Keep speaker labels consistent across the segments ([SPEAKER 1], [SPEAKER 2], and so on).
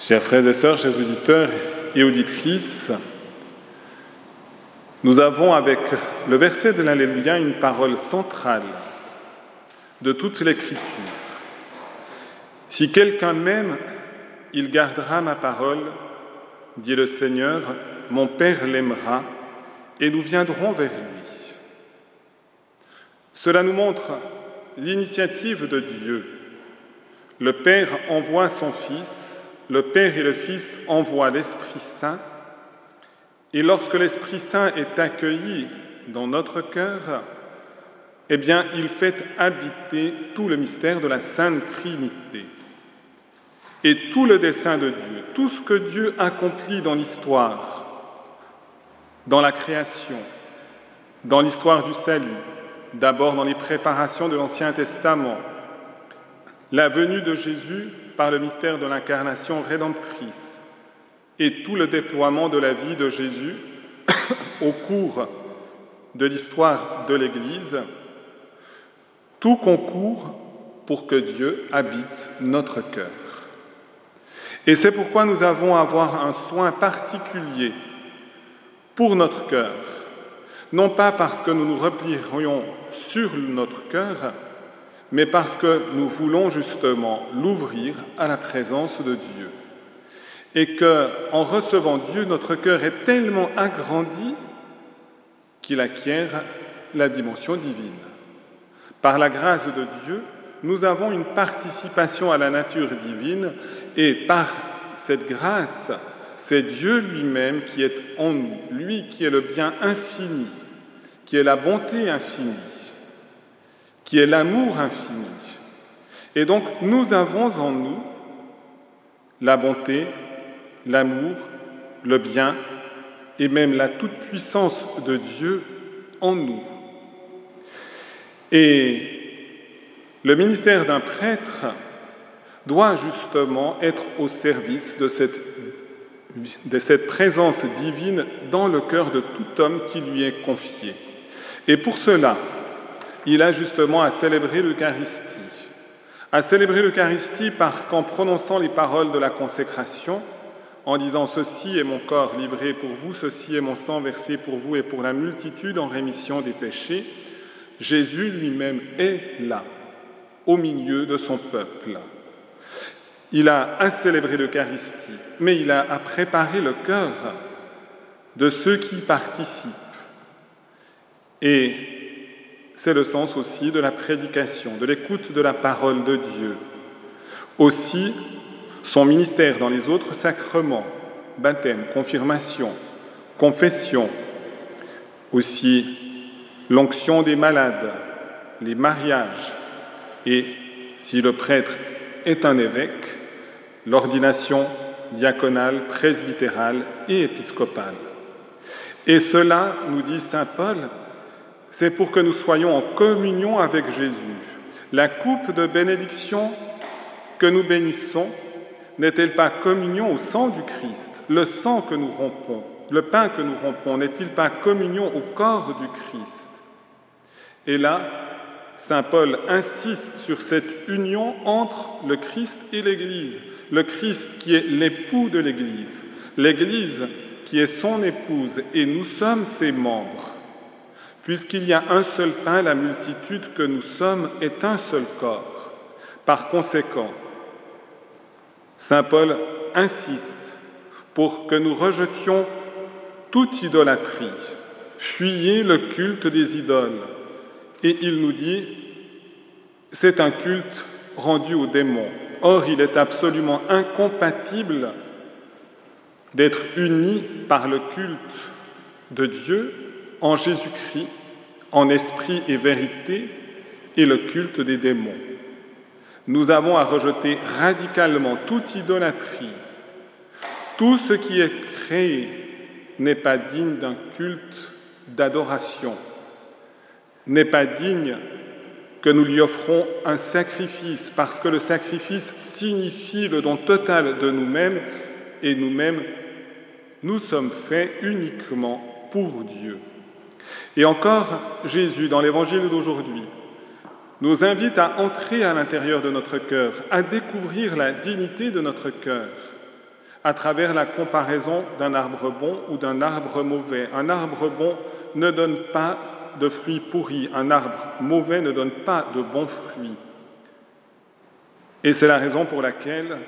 [SPEAKER 1] Chers frères et sœurs, chers auditeurs et auditrices, nous avons avec le verset de l'Alléluia une parole centrale de toute l'Écriture. Si quelqu'un m'aime, il gardera ma parole, dit le Seigneur, mon Père l'aimera, et nous viendrons vers lui. Cela nous montre l'initiative de Dieu. Le Père envoie son Fils le Père et le Fils envoient l'Esprit Saint, et lorsque l'Esprit Saint est accueilli dans notre cœur, eh bien, il fait habiter tout le mystère de la Sainte Trinité. Et tout le dessein de Dieu, tout ce que Dieu accomplit dans l'histoire, dans la création, dans l'histoire du salut, d'abord dans les préparations de l'Ancien Testament, la venue de Jésus par le mystère de l'incarnation rédemptrice et tout le déploiement de la vie de Jésus au cours de l'histoire de l'Église, tout concourt pour que Dieu habite notre cœur. Et c'est pourquoi nous avons à avoir un soin particulier pour notre cœur, non pas parce que nous nous replierions sur notre cœur, mais parce que nous voulons justement l'ouvrir à la présence de Dieu. Et que, en recevant Dieu, notre cœur est tellement agrandi qu'il acquiert la dimension divine. Par la grâce de Dieu, nous avons une participation à la nature divine et par cette grâce, c'est Dieu lui-même qui est en nous, lui qui est le bien infini, qui est la bonté infinie qui est l'amour infini. Et donc nous avons en nous la bonté, l'amour, le bien et même la toute-puissance de Dieu en nous. Et le ministère d'un prêtre doit justement être au service de cette, de cette présence divine dans le cœur de tout homme qui lui est confié. Et pour cela, il a justement à célébrer l'Eucharistie. À célébrer l'Eucharistie parce qu'en prononçant les paroles de la consécration, en disant Ceci est mon corps livré pour vous, ceci est mon sang versé pour vous et pour la multitude en rémission des péchés, Jésus lui-même est là, au milieu de son peuple. Il a à célébrer l'Eucharistie, mais il a à préparer le cœur de ceux qui participent. Et c'est le sens aussi de la prédication, de l'écoute de la parole de Dieu. Aussi, son ministère dans les autres sacrements, baptême, confirmation, confession, aussi l'onction des malades, les mariages, et si le prêtre est un évêque, l'ordination diaconale, presbytérale et épiscopale. Et cela, nous dit Saint Paul, c'est pour que nous soyons en communion avec Jésus. La coupe de bénédiction que nous bénissons n'est-elle pas communion au sang du Christ? Le sang que nous rompons, le pain que nous rompons, n'est-il pas communion au corps du Christ? Et là, Saint Paul insiste sur cette union entre le Christ et l'Église. Le Christ qui est l'époux de l'Église, l'Église qui est son épouse, et nous sommes ses membres. Puisqu'il y a un seul pain, la multitude que nous sommes est un seul corps. Par conséquent, Saint Paul insiste pour que nous rejetions toute idolâtrie, fuyez le culte des idoles. Et il nous dit, c'est un culte rendu aux démons. Or, il est absolument incompatible d'être uni par le culte de Dieu en Jésus-Christ, en esprit et vérité, et le culte des démons. Nous avons à rejeter radicalement toute idolâtrie. Tout ce qui est créé n'est pas digne d'un culte d'adoration, n'est pas digne que nous lui offrons un sacrifice, parce que le sacrifice signifie le don total de nous-mêmes, et nous-mêmes, nous sommes faits uniquement pour Dieu. Et encore, Jésus, dans l'évangile d'aujourd'hui, nous invite à entrer à l'intérieur de notre cœur, à découvrir la dignité de notre cœur. à travers la comparaison d'un arbre bon ou d'un arbre mauvais. Un arbre bon ne donne pas de fruits pourris, un arbre mauvais ne donne pas de bons fruits. Et c'est la raison pour laquelle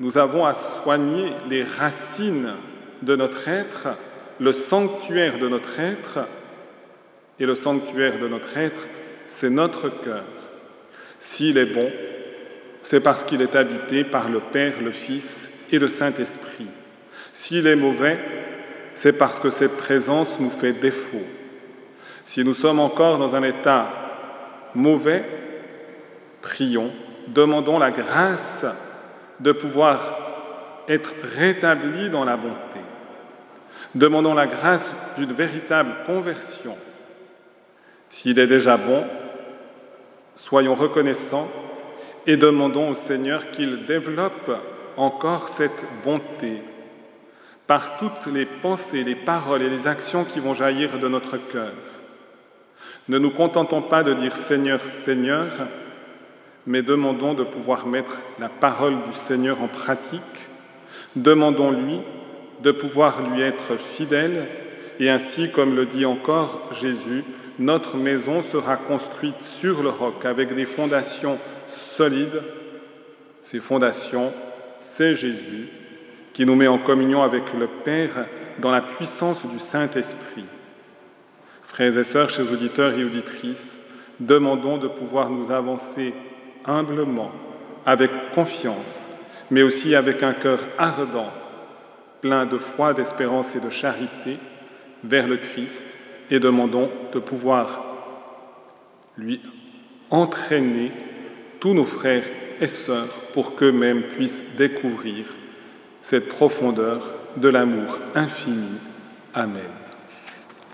[SPEAKER 1] nous avons à soigner les racines de notre être, le sanctuaire de notre être, et le sanctuaire de notre être, c'est notre cœur. S'il est bon, c'est parce qu'il est habité par le Père, le Fils et le Saint-Esprit. S'il est mauvais, c'est parce que cette présence nous fait défaut. Si nous sommes encore dans un état mauvais, prions, demandons la grâce de pouvoir être rétablis dans la bonté. Demandons la grâce d'une véritable conversion. S'il est déjà bon, soyons reconnaissants et demandons au Seigneur qu'il développe encore cette bonté par toutes les pensées, les paroles et les actions qui vont jaillir de notre cœur. Ne nous contentons pas de dire Seigneur, Seigneur, mais demandons de pouvoir mettre la parole du Seigneur en pratique. Demandons-lui de pouvoir lui être fidèle et ainsi, comme le dit encore Jésus, notre maison sera construite sur le roc avec des fondations solides. Ces fondations, c'est Jésus qui nous met en communion avec le Père dans la puissance du Saint-Esprit. Frères et sœurs, chers auditeurs et auditrices, demandons de pouvoir nous avancer humblement, avec confiance, mais aussi avec un cœur ardent, plein de foi, d'espérance et de charité, vers le Christ, et demandons de pouvoir lui entraîner tous nos frères et sœurs pour qu'eux-mêmes puissent découvrir cette profondeur de l'amour infini. Amen.